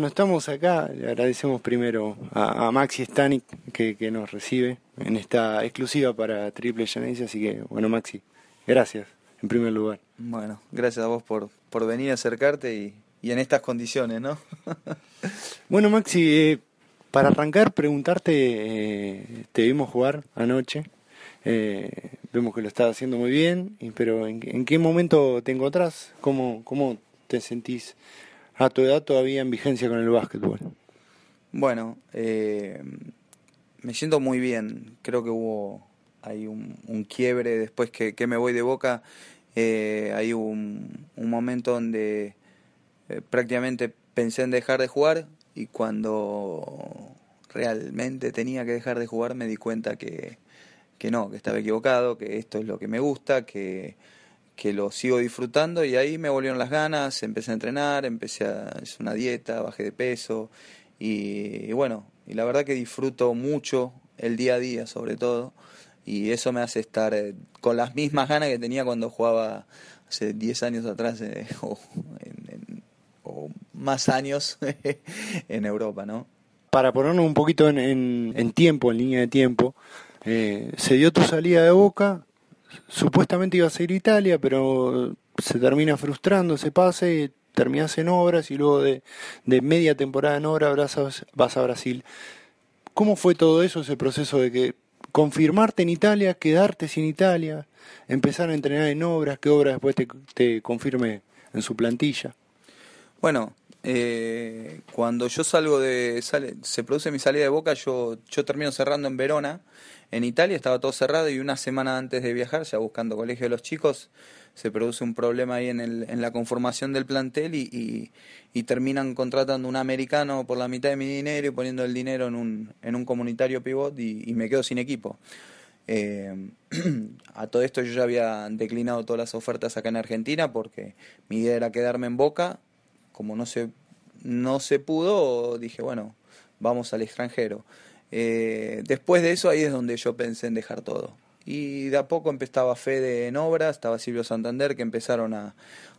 No estamos acá, le agradecemos primero a, Maxi Stanik que, nos recibe en esta exclusiva para Triple Genesis, así que bueno Maxi, gracias en primer lugar. Bueno, gracias a vos por, por venir a acercarte y, y en estas condiciones, ¿no? bueno Maxi, eh, para arrancar preguntarte, eh, te vimos jugar anoche, eh, vemos que lo estás haciendo muy bien, pero ¿en, en qué momento te encontrás? ¿Cómo, cómo te sentís? A tu edad todavía en vigencia con el básquetbol? Bueno, eh, me siento muy bien. Creo que hubo hay un, quiebre después que, me voy de Boca. Eh, hay un, un, momento donde eh, prácticamente pensé en dejar de jugar y cuando realmente tenía que dejar de jugar me di cuenta que, que no, que estaba equivocado, que esto es lo que me gusta, que que lo sigo disfrutando y ahí me volvieron las ganas, empecé a entrenar, empecé a hacer una dieta, bajé de peso y, bueno, y la verdad que disfruto mucho el día a día sobre todo y eso me hace estar eh, con las mismas ganas que tenía cuando jugaba hace 10 años atrás eh, o, más años en Europa, ¿no? Para ponernos un poquito en, tiempo, en línea de tiempo, eh, se dio tu salida de Boca, supuestamente iba a ser Italia, pero se termina frustrando ese pase, terminas en obras y luego de, media temporada en obras vas a, Brasil. ¿Cómo fue todo eso, ese proceso de que confirmarte en Italia, quedarte sin Italia, empezar a entrenar en obras, que obras después te, confirme en su plantilla? Bueno, eh, cuando yo salgo de, sale, se produce mi salida de Boca, yo, yo termino cerrando en Verona en Italia estaba todo cerrado y una semana antes de viajar, ya buscando colegio de los chicos, se produce un problema ahí en, el, en la conformación del plantel y, y, terminan contratando un americano por la mitad de mi dinero y poniendo el dinero en un, en un comunitario pivot y, me quedo sin equipo. Eh, a todo esto yo ya había declinado todas las ofertas acá en Argentina porque mi idea era quedarme en Boca. Como no se, no se pudo, dije, bueno, vamos al extranjero. Eh, después de eso ahí es donde yo pensé en dejar todo. Y de a poco empezaba Fede en obras, estaba Silvio Santander, que empezaron a,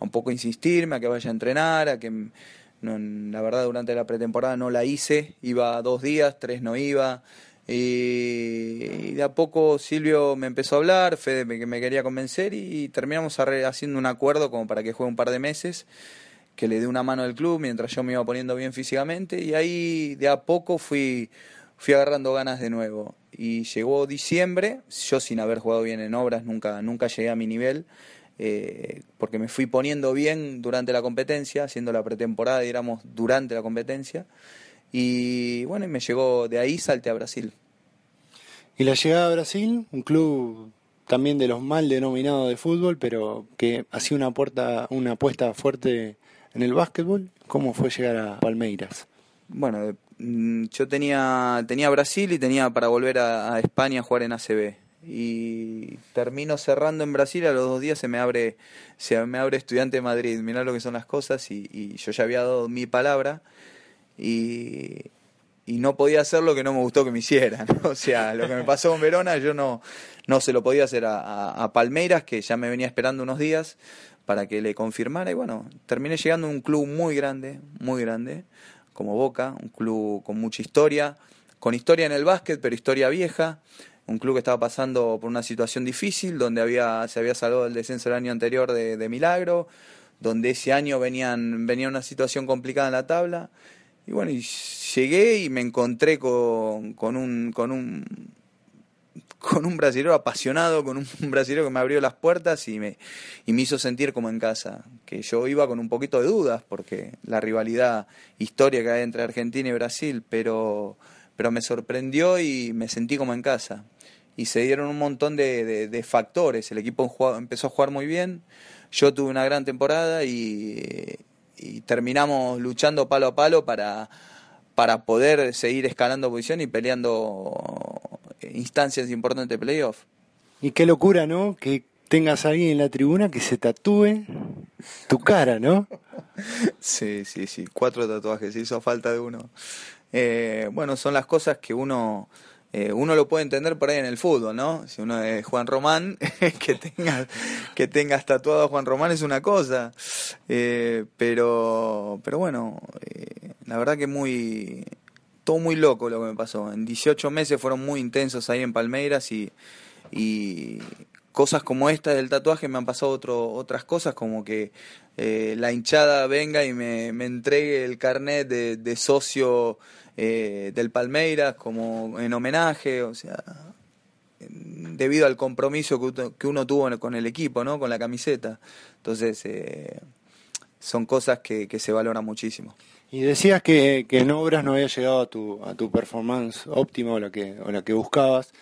un poco insistirme, a que vaya a entrenar, a que la verdad durante la pretemporada no la hice, iba dos días, tres no iba. Y, de a poco Silvio me empezó a hablar, Fede me, me quería convencer y terminamos haciendo un acuerdo como para que juegue un par de meses, que le dé una mano al club mientras yo me iba poniendo bien físicamente y ahí de a poco fui fui agarrando ganas de nuevo. Y llegó diciembre, yo sin haber jugado bien en obras, nunca, nunca llegué a mi nivel, eh, porque me fui poniendo bien durante la competencia, haciendo la pretemporada, éramos durante la competencia. Y bueno, me llegó de ahí, salte a Brasil. Y la llegada a Brasil, un club también de los mal denominados de fútbol, pero que hacía una, puerta, una apuesta fuerte en el básquetbol. ¿Cómo fue llegar a Palmeiras? Bueno, Mm, yo tenía, tenía Brasil y tenía para volver a, España a jugar en ACB. Y termino cerrando en Brasil, a los dos días se me abre, se me abre Estudiante de Madrid. Mirá lo que son las cosas y, yo ya había dado mi palabra y, y, no podía hacer lo que no me gustó que me hicieran. O sea, lo que me pasó en Verona yo no, no se lo podía hacer a, a Palmeiras, que ya me venía esperando unos días para que le confirmara. Y bueno, terminé llegando a un club muy grande, muy grande como Boca, un club con mucha historia, con historia en el básquet, pero historia vieja, un club que estaba pasando por una situación difícil, donde había, se había salvado el descenso el año anterior de, Milagro, donde ese año venían, venía una situación complicada en la tabla. Y bueno, y llegué y me encontré con, con un, con un con un brasileño apasionado, con un brasileño que me abrió las puertas y me, y me hizo sentir como en casa. Que yo iba con un poquito de dudas, porque la rivalidad histórica que hay entre Argentina y Brasil, pero, pero me sorprendió y me sentí como en casa. Y se dieron un montón de, de, factores. El equipo empezó a jugar muy bien, yo tuve una gran temporada y, y terminamos luchando palo a palo para, para poder seguir escalando posición y peleando instancias importantes de playoff. Y qué locura, ¿no? Que tengas a alguien en la tribuna que se tatúe tu cara, ¿no? sí, sí, sí, cuatro tatuajes, hizo falta de uno. Eh, bueno, son las cosas que uno eh, uno lo puede entender por ahí en el fútbol, ¿no? Si uno es Juan Román, que tengas que tengas tatuado a Juan Román es una cosa, eh, pero pero bueno, la verdad que muy, todo muy loco lo que me pasó. En 18 meses fueron muy intensos ahí en Palmeiras y, y cosas como esta del tatuaje me han pasado otro, otras cosas como que eh, la hinchada venga y me, me entregue el carnet de, de socio eh, del Palmeiras como en homenaje, o sea, debido al compromiso que uno, tuvo con el equipo, ¿no? Con la camiseta. Entonces, eh, son cosas que, que se valoran muchísimo. Y decías que, en obras no había llegado a tu, a tu performance óptima o la que, o la que buscabas.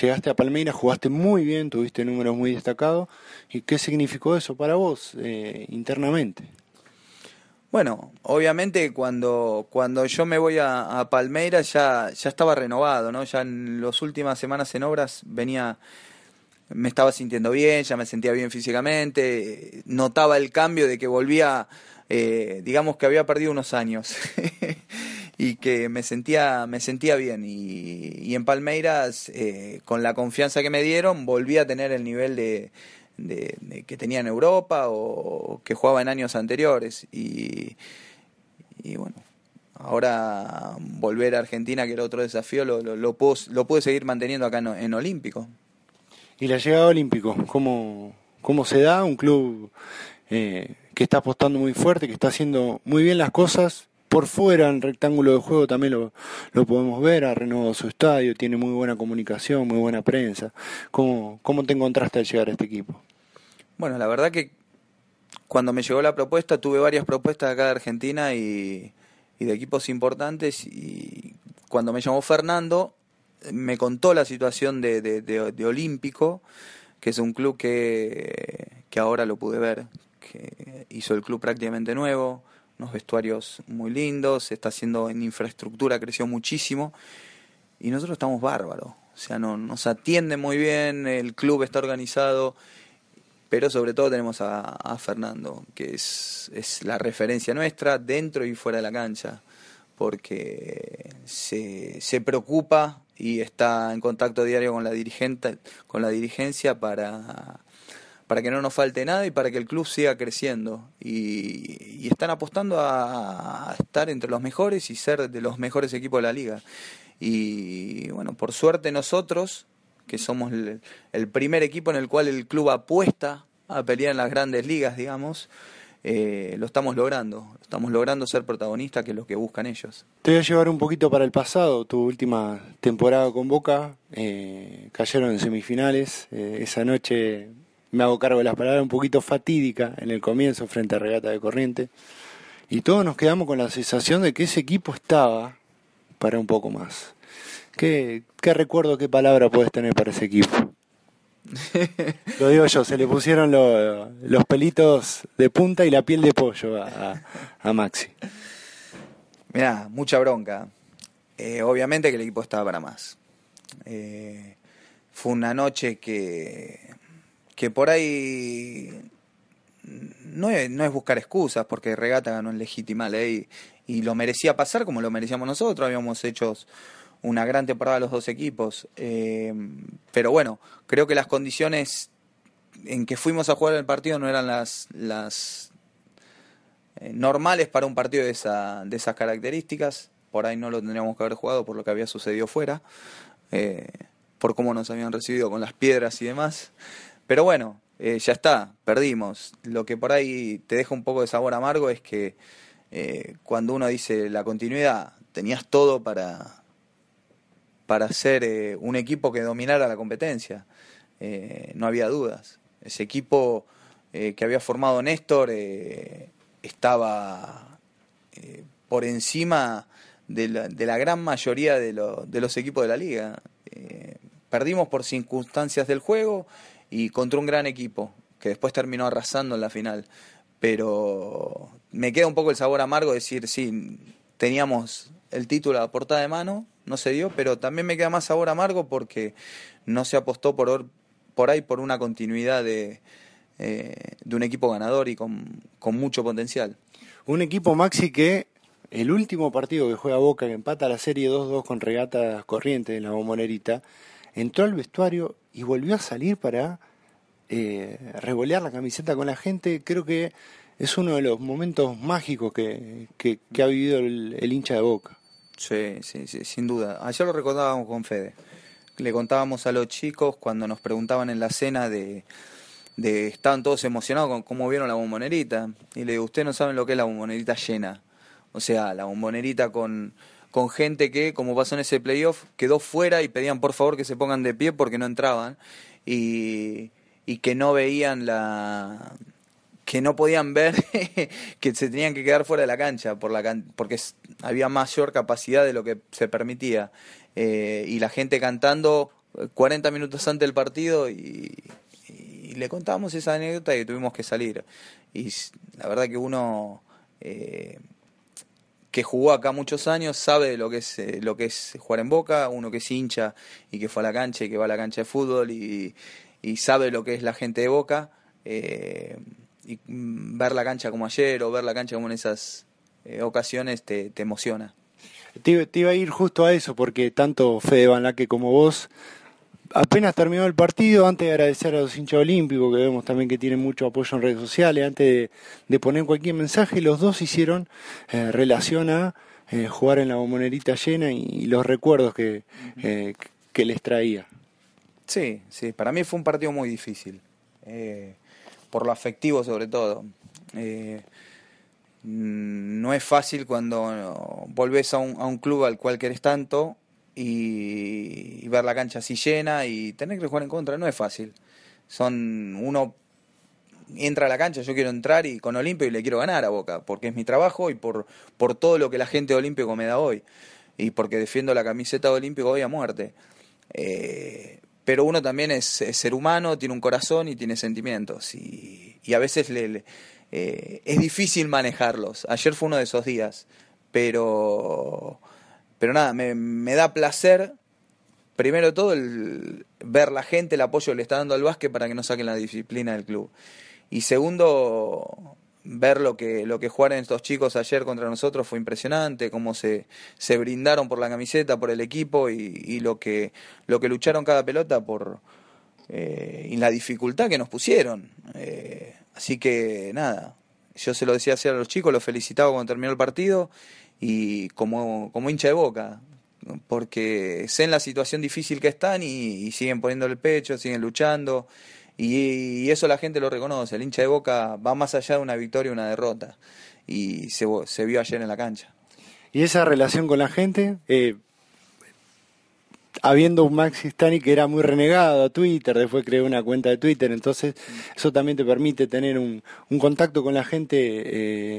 Llegaste a Palmeiras, jugaste muy bien, tuviste números muy destacados. ¿Y qué significó eso para vos eh, internamente? Bueno, obviamente cuando, cuando yo me voy a, a, Palmeiras ya, ya estaba renovado, ¿no? Ya en las últimas semanas en obras venía, me estaba sintiendo bien, ya me sentía bien físicamente, notaba el cambio de que volvía eh, digamos que había perdido unos años y que me sentía, me sentía bien. Y, en Palmeiras, eh, con la confianza que me dieron, volví a tener el nivel de, que tenía en Europa o que jugaba en años anteriores. Y, bueno, ahora volver a Argentina, que era otro desafío, lo, lo, pude seguir manteniendo acá en, Olímpico. ¿Y la llegada a Olímpico? ¿Cómo, cómo se da? Un club eh, que está apostando muy fuerte, que está haciendo muy bien las cosas. Por fuera, en rectángulo de juego también lo, lo podemos ver, ha renovado su estadio, tiene muy buena comunicación, muy buena prensa. ¿Cómo, ¿Cómo te encontraste al llegar a este equipo? Bueno, la verdad que cuando me llegó la propuesta, tuve varias propuestas acá de Argentina y, de equipos importantes y cuando me llamó Fernando, me contó la situación de, de, de, de Olímpico, que es un club que, que ahora lo pude ver, que hizo el club prácticamente nuevo, unos vestuarios muy lindos, se está haciendo en infraestructura, creció muchísimo y nosotros estamos bárbaros. O sea, no, nos atiende muy bien, el club está organizado, pero sobre todo tenemos a, Fernando, que es, es, la referencia nuestra dentro y fuera de la cancha, porque se, se preocupa y está en contacto diario con la dirigente, con la dirigencia para para que no nos falte nada y para que el club siga creciendo. Y, están apostando a, estar entre los mejores y ser de los mejores equipos de la liga. Y bueno, por suerte nosotros, que somos el, primer equipo en el cual el club apuesta a pelear en las grandes ligas, digamos, eh, lo estamos logrando. Estamos logrando ser protagonistas, que es lo que buscan ellos. Te voy a llevar un poquito para el pasado. Tu última temporada con Boca, eh, cayeron en semifinales. Eh, esa noche me hago cargo de las palabras, un poquito fatídica en el comienzo frente a Regata de Corriente. Y todos nos quedamos con la sensación de que ese equipo estaba para un poco más. ¿Qué, qué recuerdo, qué palabra puedes tener para ese equipo? Lo digo yo, se le pusieron los pelitos de punta y la piel de pollo a, a Maxi. Mirá, mucha bronca. Eh, obviamente que el equipo estaba para más. Eh, fue una noche que que por ahí no es, no es buscar excusas, porque Regata ganó en legítima ley y lo merecía pasar como lo merecíamos nosotros, habíamos hecho una gran temporada los dos equipos, eh, pero bueno, creo que las condiciones en que fuimos a jugar el partido no eran las, las eh, normales para un partido de, esa, de esas características, por ahí no lo tendríamos que haber jugado por lo que había sucedido fuera, eh, por cómo nos habían recibido con las piedras y demás. Pero bueno, eh, ya está, perdimos. Lo que por ahí te deja un poco de sabor amargo es que eh, cuando uno dice la continuidad, tenías todo para, para ser eh, un equipo que dominara la competencia. no había dudas. Ese equipo que había formado Néstor estaba por encima de la, gran mayoría de los equipos de la liga. perdimos por circunstancias del juego y contra un gran equipo que después terminó arrasando en la final. Pero me queda un poco el sabor amargo decir, sí, teníamos el título a portada de mano, no se dio, pero también me queda más sabor amargo porque no se apostó por, por ahí por una continuidad de, eh, de un equipo ganador y con, con mucho potencial. Un equipo, Maxi, que el último partido que juega Boca, que empata la serie 2-2 con regatas corrientes en la bombonerita, entró al vestuario y volvió a salir para eh, revolear la camiseta con la gente. Creo que es uno de los momentos mágicos que, que, ha vivido el, hincha de Boca. Sí, sí, sí, sin duda. Ayer lo recordábamos con Fede. Le contábamos a los chicos cuando nos preguntaban en la cena de, de estaban todos emocionados con cómo vieron la bombonerita. Y le digo, ustedes no saben lo que es la bombonerita llena. O sea, la bombonerita con, con gente que, como pasó en ese playoff, quedó fuera y pedían por favor que se pongan de pie porque no entraban. Y, y que no veían la que no podían ver que se tenían que quedar fuera de la cancha por la porque había mayor capacidad de lo que se permitía eh, y la gente cantando 40 minutos antes del partido y, le contábamos esa anécdota y tuvimos que salir y la verdad que uno eh, que jugó acá muchos años sabe lo que es eh, lo que es jugar en Boca uno que es hincha y que fue a la cancha y que va a la cancha de fútbol y, y sabe lo que es la gente de Boca y mm, ver la cancha como ayer o ver la cancha como en esas eh, ocasiones te, te emociona. Te, iba a ir justo a eso, porque tanto Fede Van Laque como vos, apenas terminó el partido, antes de agradecer a los hinchas olímpicos, que vemos también que tienen mucho apoyo en redes sociales, antes de, poner cualquier mensaje, los dos hicieron eh, relación a eh, jugar en la bombonerita llena y, los recuerdos que, que les traía. Sí, sí, para mí fue un partido muy difícil por lo afectivo sobre todo. Eh, no es fácil cuando volvés a un, a un club al cual querés tanto y, ver la cancha así llena y tener que jugar en contra, no es fácil. Son uno entra a la cancha, yo quiero entrar y con Olimpio y le quiero ganar a Boca, porque es mi trabajo y por, por todo lo que la gente de Olímpico me da hoy. Y porque defiendo la camiseta de Olímpico hoy a muerte. Eh, pero uno también es, ser humano, tiene un corazón y tiene sentimientos y, a veces le, eh, es difícil manejarlos. Ayer fue uno de esos días, pero, pero nada, me, me da placer, primero de todo, el, ver la gente, el apoyo que le está dando al básquet para que no saquen la disciplina del club. Y segundo, ver lo que, lo que jugaron estos chicos ayer contra nosotros fue impresionante, cómo se, se brindaron por la camiseta, por el equipo y, lo, que, lo que lucharon cada pelota por eh, y la dificultad que nos pusieron. Eh, así que nada, yo se lo decía a los chicos, los felicitaba cuando terminó el partido y como, como hincha de boca, porque sé en la situación difícil que están y, y siguen poniendo el pecho, siguen luchando. Y, eso la gente lo reconoce. El hincha de Boca va más allá de una victoria o una derrota. Y se, vio ayer en la cancha. Y esa relación con la gente, eh, habiendo un Maxi Stani que era muy renegado a Twitter, después creó una cuenta de Twitter, entonces eso también te permite tener un, un contacto con la gente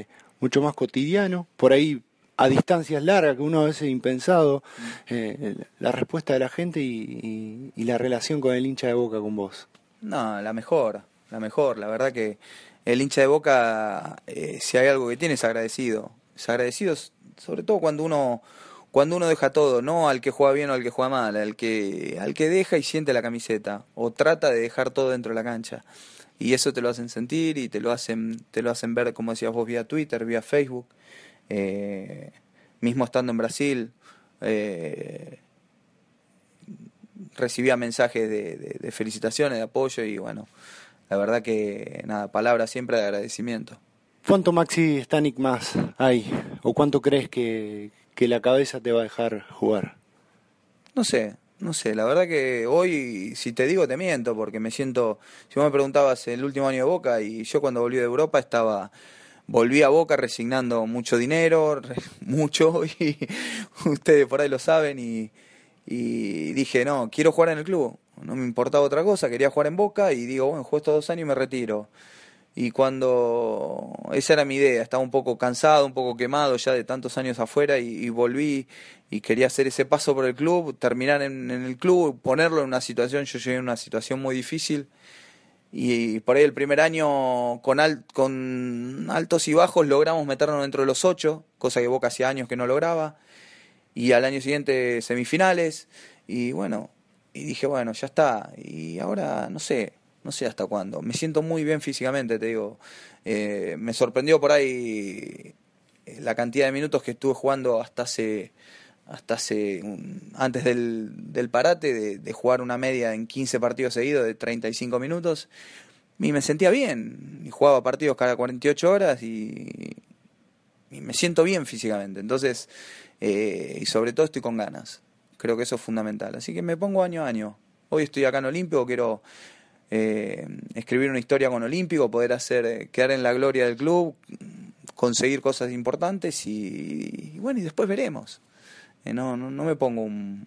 eh, mucho más cotidiano, por ahí a distancias largas, que uno a veces impensado, eh, la respuesta de la gente y, la relación con el hincha de boca con vos. No, la mejor, la mejor. La verdad que el hincha de Boca, eh, si hay algo que tiene, es agradecido. Es agradecido sobre todo cuando uno cuando uno deja todo, no al que juega bien o al que juega mal, al que al que deja y siente la camiseta o trata de dejar todo dentro de la cancha. Y eso te lo hacen sentir y te lo hacen te lo hacen ver, como decías vos, vía Twitter, vía Facebook. Eh, mismo estando en Brasil, eh, recibía mensajes de, felicitaciones, de apoyo y bueno, la verdad que nada, palabras siempre de agradecimiento. ¿Cuánto Maxi Stanik más hay? ¿O cuánto crees que, que la cabeza te va a dejar jugar? No sé, no sé, la verdad que hoy, si te digo, te miento, porque me siento, si vos me preguntabas el último año de Boca, y yo cuando volví de Europa estaba, volví a Boca resignando mucho dinero, mucho, y ustedes por ahí lo saben, y, dije, no, quiero jugar en el club. No me importaba otra cosa, quería jugar en Boca y digo, bueno, juego estos dos años y me retiro. Y cuando esa era mi idea, estaba un poco cansado, un poco quemado ya de tantos años afuera y, volví y quería hacer ese paso por el club, terminar en, el club, ponerlo en una situación, yo llegué en una situación muy difícil y por ahí el primer año con, altos y bajos logramos meternos dentro de los ocho, cosa que Boca hacía años que no lograba y al año siguiente semifinales y bueno, y dije, bueno, ya está, y ahora no sé, no sé hasta cuándo, me siento muy bien físicamente, te digo, eh, me sorprendió por ahí la cantidad de minutos que estuve jugando hasta hace hasta hace antes del, del parate de, de, jugar una media en 15 partidos seguidos de 35 minutos y me sentía bien. Y jugaba partidos cada 48 horas y, me siento bien físicamente. Entonces, eh, y sobre todo estoy con ganas. Creo que eso es fundamental. Así que me pongo año a año. Hoy estoy acá en Olímpico, quiero eh, escribir una historia con Olímpico, poder hacer, eh, quedar en la gloria del club, conseguir cosas importantes y, bueno, y después veremos. No, no, no, me pongo un,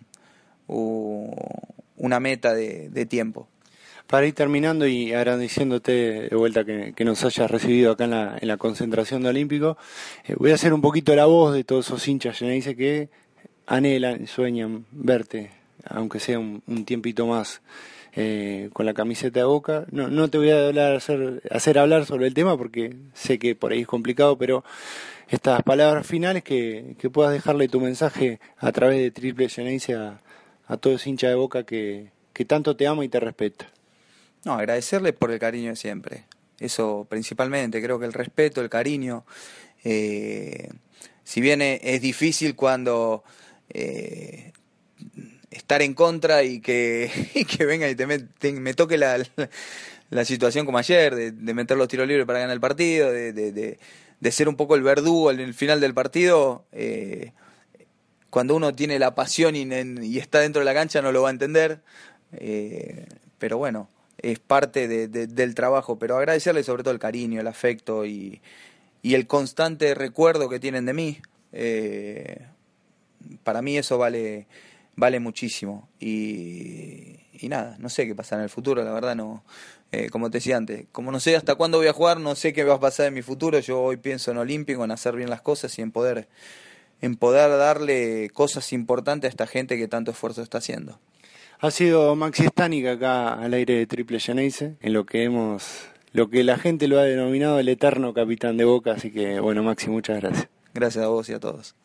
una meta de, tiempo para ir terminando y agradeciéndote de vuelta que, nos hayas recibido acá en la, en la concentración de Olímpico, eh, voy a hacer un poquito la voz de todos esos hinchas dice que anhelan, sueñan verte, aunque sea un, tiempito más. Eh, con la camiseta de boca. No, no te voy a hacer, hacer hablar sobre el tema porque sé que por ahí es complicado, pero estas palabras finales que, que puedas dejarle tu mensaje a través de Triple Geneise a, todo ese hincha de boca que, que tanto te ama y te respeta. No, agradecerle por el cariño de siempre. Eso principalmente, creo que el respeto, el cariño. Eh, si bien es difícil cuando eh, estar en contra y que, que venga y te me, toque la, la, situación como ayer, de, meter los tiros libres para ganar el partido, de ser un poco el verdugo en el final del partido. Eh, cuando uno tiene la pasión y, está dentro de la cancha no lo va a entender. pero bueno, es parte de, del trabajo, pero agradecerle sobre todo el cariño, el afecto y, y el constante recuerdo que tienen de mí. Eh, para mí eso vale, vale muchísimo. Y, y, nada, no sé qué pasa en el futuro, la verdad no. Eh, como te decía antes, como no sé hasta cuándo voy a jugar, no sé qué va a pasar en mi futuro. Yo hoy pienso en Olímpico, en hacer bien las cosas y en poder, en poder darle cosas importantes a esta gente que tanto esfuerzo está haciendo. Ha sido Maxi Stanik acá al aire de Triple Geneise, en lo que hemos, lo que la gente lo ha denominado el eterno capitán de Boca, así que bueno Maxi, muchas gracias. Gracias a vos y a todos.